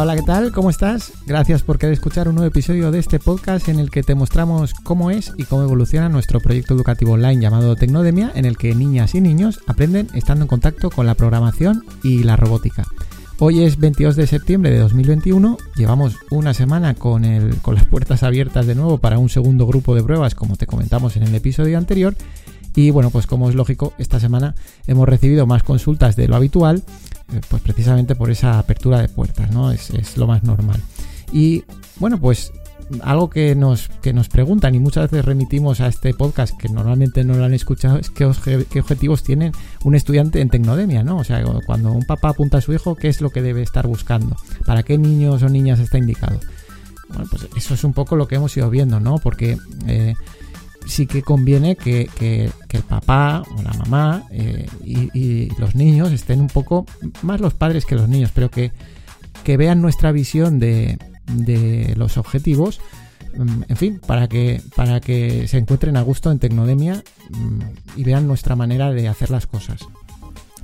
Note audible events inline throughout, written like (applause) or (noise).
Hola, ¿qué tal? ¿Cómo estás? Gracias por querer escuchar un nuevo episodio de este podcast en el que te mostramos cómo es y cómo evoluciona nuestro proyecto educativo online llamado Tecnodemia, en el que niñas y niños aprenden estando en contacto con la programación y la robótica. Hoy es 22 de septiembre de 2021, llevamos una semana con, las puertas abiertas de nuevo para un segundo grupo de pruebas, como te comentamos en el episodio anterior, y bueno, pues como es lógico, esta semana hemos recibido más consultas de lo habitual pues precisamente por esa apertura de puertas, ¿no? Es, lo más normal. Y bueno, pues algo que nos, que nos preguntan y muchas veces remitimos a este podcast que normalmente no lo han escuchado es qué, objetivos tiene un estudiante en Tecnodemia, ¿no? O sea, cuando un papá apunta a su hijo, ¿qué es lo que debe estar buscando? ¿Para qué niños o niñas está indicado? Bueno, pues eso es un poco lo que hemos ido viendo, ¿no? Porque eh, sí que conviene que, el papá o la mamá eh, y, los niños estén un poco, más los padres que los niños, pero que, vean nuestra visión de, los objetivos, mm, en fin, para que, para que se encuentren a gusto en Tecnodemia mm, y vean nuestra manera de hacer las cosas.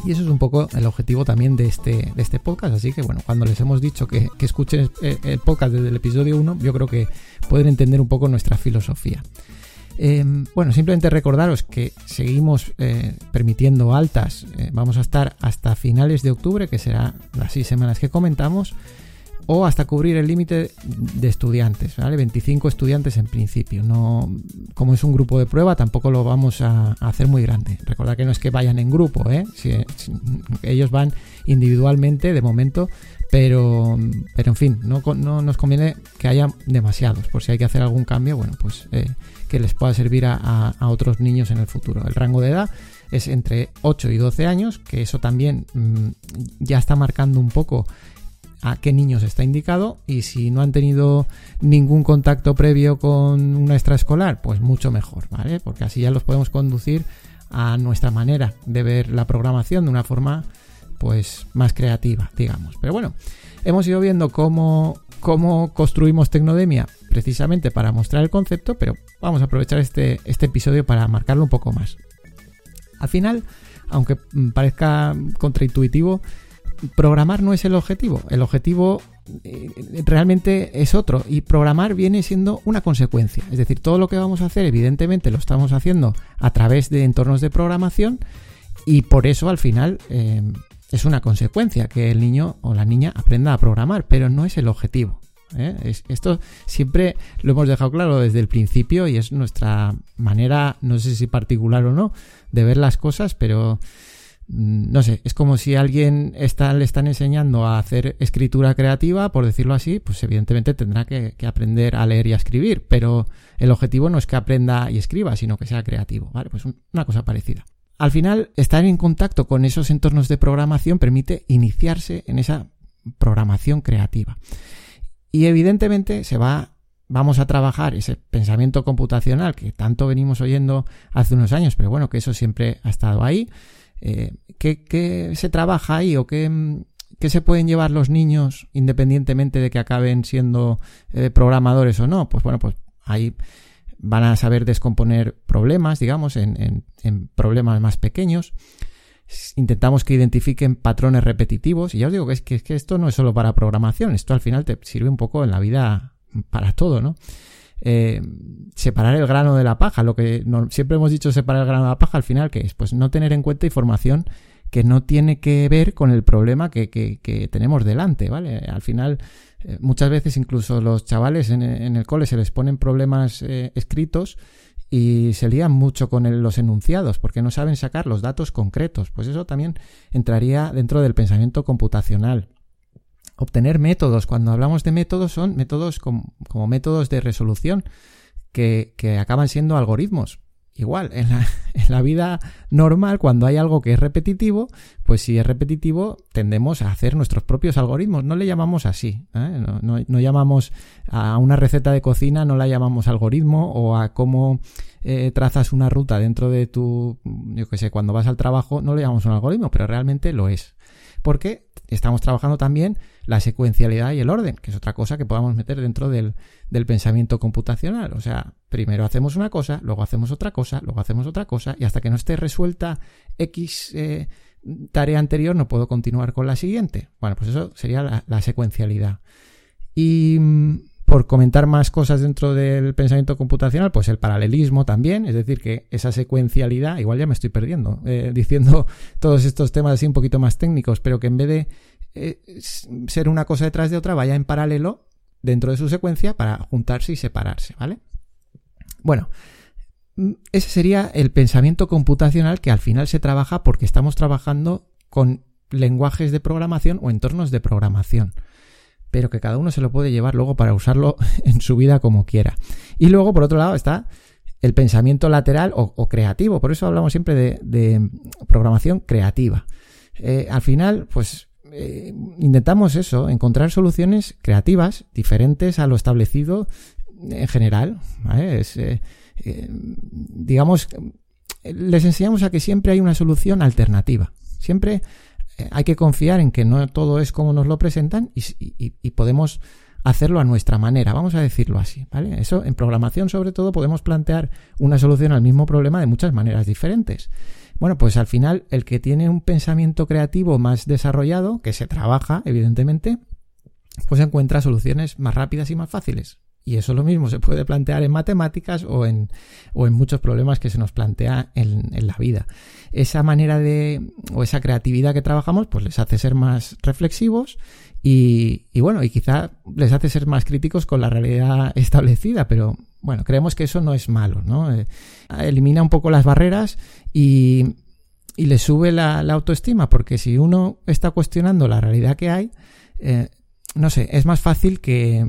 Y eso es un poco el objetivo también de este, de este podcast. Así que bueno, cuando les hemos dicho que, que escuchen el podcast desde el episodio 1, yo creo que pueden entender un poco nuestra filosofía. Em, bueno, simplemente recordaros que seguimos eh, permitiendo altas. Eh, vamos a estar hasta finales de octubre, que será las seis semanas que comentamos, o hasta cubrir el límite de estudiantes, ¿vale? 25 estudiantes en principio. No, como es un grupo de prueba, tampoco lo vamos a, hacer muy grande. Recordad que no es que vayan en grupo, ¿eh? ellos van individualmente de momento, pero, pero en fin, no, no, nos conviene que haya demasiados. Por si hay que hacer algún cambio, bueno, pues eh, que les pueda servir a, otros niños en el futuro. El rango de edad es entre 8 y 12 años, que eso también mm, ya está marcando un poco a qué niños está indicado y si no han tenido ningún contacto previo con una extraescolar, pues mucho mejor, ¿vale? Porque así ya los podemos conducir a nuestra manera de ver la programación de una forma pues más creativa, digamos. Pero bueno, hemos ido viendo cómo, cómo construimos Tecnodemia precisamente para mostrar el concepto, pero vamos a aprovechar este, este episodio para marcarlo un poco más. Al final, aunque parezca contraintuitivo, programar no es el objetivo. El objetivo eh, realmente es otro y programar viene siendo una consecuencia. Es decir, todo lo que vamos a hacer, evidentemente, lo estamos haciendo a través de entornos de programación y por eso al final eh, es una consecuencia que el niño o la niña aprenda a programar, pero no es el objetivo. ¿eh? esto siempre lo hemos dejado claro desde el principio y es nuestra manera, no sé si particular o no, de ver las cosas, pero no sé, es como si alguien está, le están enseñando a hacer escritura creativa, por decirlo así, pues evidentemente tendrá que, aprender a leer y a escribir, pero el objetivo no es que aprenda y escriba, sino que sea creativo, ¿vale? Pues una cosa parecida. Al final, estar en contacto con esos entornos de programación permite iniciarse en esa programación creativa. Y evidentemente se va, vamos a trabajar ese pensamiento computacional que tanto venimos oyendo hace unos años, pero bueno, que eso siempre ha estado ahí. Eh, ¿qué, se trabaja ahí o qué, se pueden llevar los niños independientemente de que acaben siendo eh, programadores o no? Pues bueno, pues ahí van a saber descomponer problemas, digamos, en, en problemas más pequeños intentamos que identifiquen patrones repetitivos. Y ya os digo que es, que, que esto no es solo para programación, esto al final te sirve un poco en la vida para todo, ¿no? Eh, separar el grano de la paja, lo que siempre hemos dicho separar el grano de la paja, al final, que es? Pues no tener en cuenta información que no tiene que ver con el problema que, que, tenemos delante, ¿vale? Al final, eh, muchas veces incluso los chavales en, el cole se les ponen problemas eh, escritos y se lían mucho con los enunciados porque no saben sacar los datos concretos. Pues eso también entraría dentro del pensamiento computacional. Obtener métodos. Cuando hablamos de métodos son métodos como, métodos de resolución que, acaban siendo algoritmos. Igual, en la, (laughs) en la, vida normal, cuando hay algo que es repetitivo, pues si es repetitivo, tendemos a hacer nuestros propios algoritmos. No le llamamos así. ¿eh? No, no, llamamos a una receta de cocina, no la llamamos algoritmo, o a cómo eh, trazas una ruta dentro de tu, yo qué sé, cuando vas al trabajo, no le llamamos un algoritmo, pero realmente lo es. Porque estamos trabajando también la secuencialidad y el orden, que es otra cosa que podamos meter dentro del, pensamiento computacional. O sea, primero hacemos una cosa, luego hacemos otra cosa, luego hacemos otra cosa, y hasta que no esté resuelta X eh, tarea anterior no puedo continuar con la siguiente. Bueno, pues eso sería la, secuencialidad. Y mm, por comentar más cosas dentro del pensamiento computacional, pues el paralelismo también, es decir, que esa secuencialidad, igual ya me estoy perdiendo, eh, (laughs) diciendo todos estos temas así un poquito más técnicos, pero que en vez de eh, ser una cosa detrás de otra, vaya en paralelo dentro de su secuencia para juntarse y separarse, ¿vale? Bueno, mm, ese sería el pensamiento computacional que al final se trabaja porque estamos trabajando con lenguajes de programación o entornos de programación pero que cada uno se lo puede llevar luego para usarlo (laughs) en su vida como quiera. Y luego, por otro lado, está el pensamiento lateral o, creativo. Por eso hablamos siempre de, programación creativa. Eh, al final, pues eh, intentamos eso, encontrar soluciones creativas diferentes a lo establecido en general. Eh, digamos, les enseñamos a que siempre hay una solución alternativa. Siempre hay que confiar en que no todo es como nos lo presentan y, podemos hacerlo a nuestra manera, vamos a decirlo así, ¿vale? Eso en programación sobre todo podemos plantear una solución al mismo problema de muchas maneras diferentes. Bueno, pues al final el que tiene un pensamiento creativo más desarrollado, que se trabaja, evidentemente, pues encuentra soluciones más rápidas y más fáciles. Y eso lo mismo se puede plantear en matemáticas o en, o en muchos problemas que se nos plantea en, la vida. Esa manera de, o esa creatividad que trabajamos, pues les hace ser más reflexivos y, y bueno, y quizá les hace ser más críticos con la realidad establecida, pero bueno, creemos que eso no es malo, ¿no? Eh, elimina un poco las barreras y, y le sube la, la, autoestima, porque si uno está cuestionando la realidad que hay, eh, no sé, es más fácil que,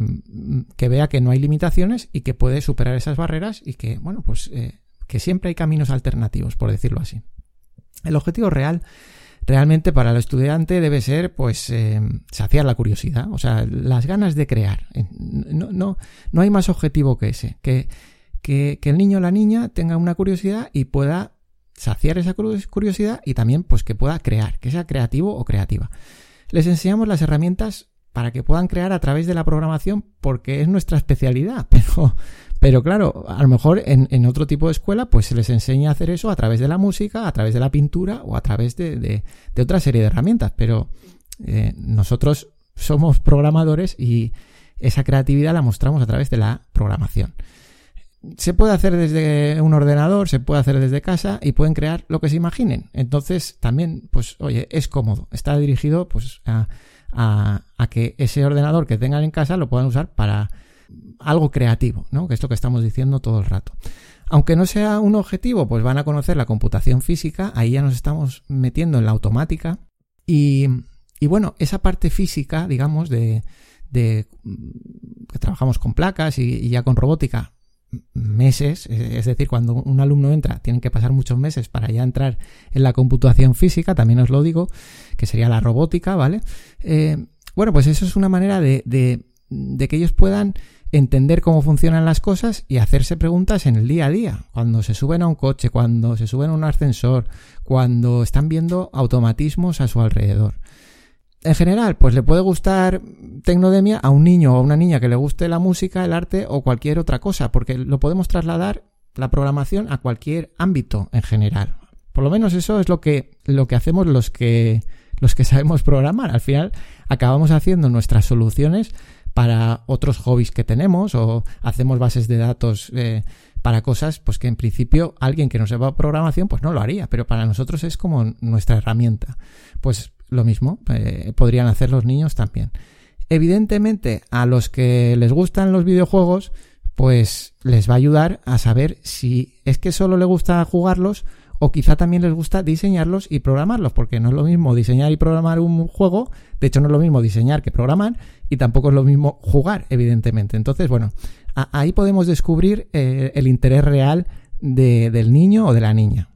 que, vea que no hay limitaciones y que puede superar esas barreras y que, bueno, pues eh, que siempre hay caminos alternativos, por decirlo así. El objetivo real realmente para el estudiante debe ser, pues, eh, saciar la curiosidad, o sea, las ganas de crear. No, no, no hay más objetivo que ese, que, que, que el niño o la niña tenga una curiosidad y pueda saciar esa curiosidad y también, pues, que pueda crear, que sea creativo o creativa. Les enseñamos las herramientas para que puedan crear a través de la programación porque es nuestra especialidad. (laughs) Pero, pero claro, a lo mejor en, otro tipo de escuela pues se les enseña a hacer eso a través de la música, a través de la pintura o a través de, de, otra serie de herramientas. Pero eh, nosotros somos programadores y esa creatividad la mostramos a través de la programación. Se puede hacer desde un ordenador, se puede hacer desde casa y pueden crear lo que se imaginen. Entonces también, pues oye, es cómodo. Está dirigido pues a a, que ese ordenador que tengan en casa lo puedan usar para algo creativo, ¿no? Que es lo que estamos diciendo todo el rato. Aunque no sea un objetivo, pues van a conocer la computación física, ahí ya nos estamos metiendo en la automática. Y, bueno, esa parte física, digamos, de, de que trabajamos con placas y, ya con robótica, meses, es decir, cuando un alumno entra, tienen que pasar muchos meses para ya entrar en la computación física, también os lo digo, que sería la robótica, ¿vale? Eh, bueno, pues eso es una manera de, que ellos puedan entender cómo funcionan las cosas y hacerse preguntas en el día a día, cuando se suben a un coche, cuando se suben a un ascensor, cuando están viendo automatismos a su alrededor en general, pues le puede gustar Tecnodemia a un niño o a una niña que le guste la música, el arte o cualquier otra cosa, porque lo podemos trasladar la programación a cualquier ámbito en general. Por lo menos eso es lo que, lo que hacemos los que, los que (laughs) sabemos programar. Al final acabamos haciendo nuestras soluciones para otros hobbies que tenemos o hacemos bases de datos eh, para cosas pues que en principio alguien que no sepa programación pues no lo haría, pero para nosotros es como nuestra herramienta. Pues lo mismo, eh, podrían hacer los niños también. Evidentemente, a los que les gustan los videojuegos, pues les va a ayudar a saber si es que solo les gusta jugarlos o quizá también les gusta diseñarlos y programarlos, porque no es lo mismo diseñar y programar un juego, de hecho no es lo mismo diseñar que programar, y tampoco es lo mismo jugar, evidentemente. Entonces, bueno, ahí podemos descubrir eh, el interés real del niño o de la niña.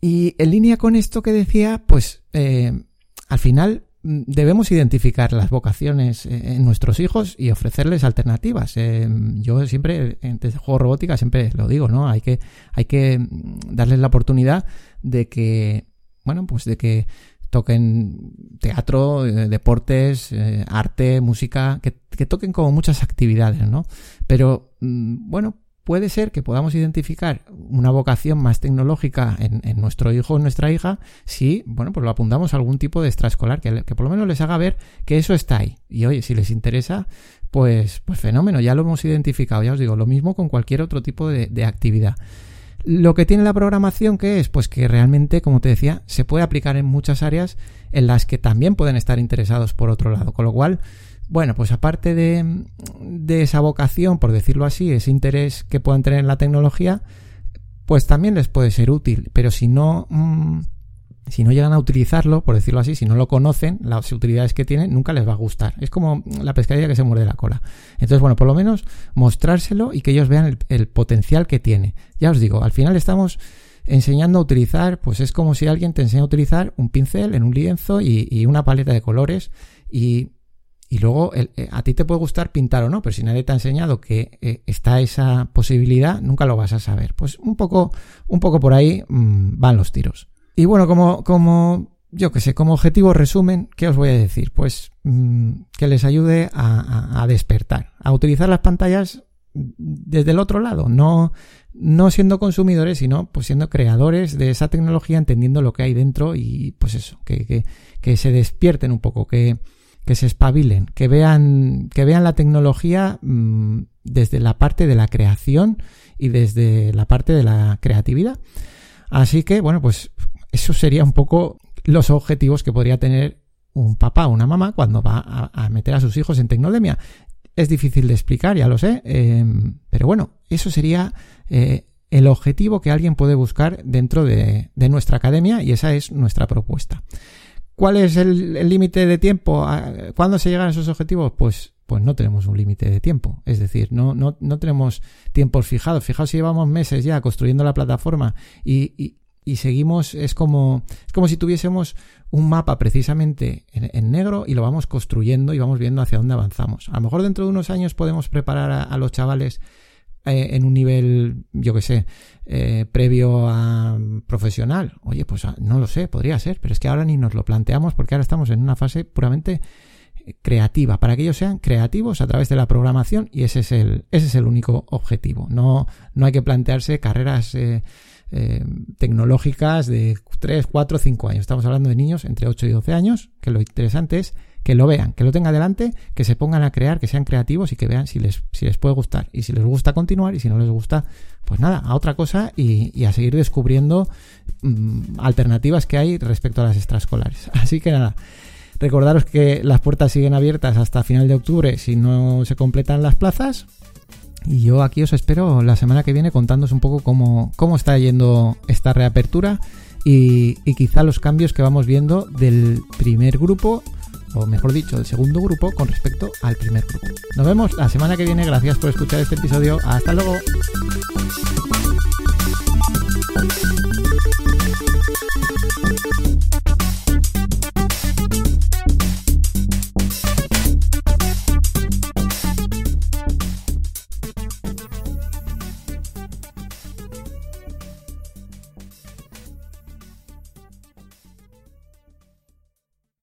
Y en línea con esto que decía, pues eh, al final mm, debemos identificar las vocaciones eh, en nuestros hijos y ofrecerles alternativas. Eh, yo siempre, en juego robótica, siempre lo digo, ¿no? Hay que, hay que mm, darles la oportunidad de que, bueno, pues de que toquen teatro, eh, deportes, arte, música, que, que, toquen como muchas actividades, ¿no? Pero, mm, bueno, puede ser que podamos identificar una vocación más tecnológica en, nuestro hijo o nuestra hija si, bueno, pues lo apuntamos a algún tipo de extraescolar que, que por lo menos les haga ver que eso está ahí. Y oye, si les interesa, pues, pues fenómeno, ya lo hemos identificado, ya os digo, lo mismo con cualquier otro tipo de, de actividad. Lo que tiene la programación, que es? Pues que realmente, como te decía, se puede aplicar en muchas áreas en las que también pueden estar interesados por otro lado. Con lo cual, bueno, pues aparte de, de esa vocación, por decirlo así, ese interés que puedan tener en la tecnología, pues también les puede ser útil. Pero si no, mm, si no llegan a utilizarlo, por decirlo así, si no lo conocen, las utilidades que tiene, nunca les va a gustar. Es como la pescadilla que se muerde la cola. Entonces, bueno, por lo menos mostrárselo y que ellos vean el, potencial que tiene. Ya os digo, al final estamos enseñando a utilizar, pues es como si alguien te enseña a utilizar un pincel en un lienzo y, una paleta de colores y, y luego eh, a ti te puede gustar pintar o no, pero si nadie te ha enseñado que eh, está esa posibilidad, nunca lo vas a saber. Pues un poco, un poco por ahí mm, van los tiros. Y bueno, como, como, yo que sé, como objetivo resumen, ¿qué os voy a decir? Pues mm, que les ayude a, a, despertar, a utilizar las pantallas desde el otro lado, no, no siendo consumidores, sino pues siendo creadores de esa tecnología, entendiendo lo que hay dentro y pues eso, que, que, que se despierten un poco, que, que se espabilen, que vean, que vean la tecnología mm, desde la parte de la creación y desde la parte de la creatividad. Así que, bueno, pues eso sería un poco los objetivos que podría tener un papá o una mamá cuando va a, meter a sus hijos en tecnodemia. Es difícil de explicar, ya lo sé, em, pero bueno, eso sería eh, el objetivo que alguien puede buscar dentro de, nuestra academia y esa es nuestra propuesta. ¿Cuál es el límite de tiempo? ¿Cuándo se llegan a esos objetivos? Pues, pues no tenemos un límite de tiempo. Es decir, no, no, no tenemos tiempos fijados. Fijaos si llevamos meses ya construyendo la plataforma y, y seguimos, es como, es como si tuviésemos un mapa precisamente en, negro y lo vamos construyendo y vamos viendo hacia dónde avanzamos. A lo mejor dentro de unos años podemos preparar a, los chavales eh, en un nivel, yo que sé, eh, previo a profesional. Oye, pues ah, no lo sé, podría ser, pero es que ahora ni nos lo planteamos porque ahora estamos en una fase puramente eh, creativa, para que ellos sean creativos a través de la programación y ese es el, ese es el único objetivo. No, no hay que plantearse carreras eh, tecnológicas de 3, 4, 5 años. Estamos hablando de niños entre 8 y 12 años, que lo interesante es que lo vean, que lo tengan delante, que se pongan a crear, que sean creativos y que vean si les, puede gustar. Y si les gusta continuar y si no les gusta, pues nada, a otra cosa y, a seguir descubriendo mm, alternativas que hay respecto a las extraescolares. (laughs) Así que nada. Recordaros que las puertas siguen abiertas hasta final de octubre si no se completan las plazas. Y yo aquí os espero la semana que viene contándoos un poco cómo, cómo está yendo esta reapertura y quizá los cambios que vamos viendo del primer grupo o mejor dicho, el segundo grupo con respecto al primer grupo. Nos vemos la semana que viene, gracias por escuchar este episodio, hasta luego.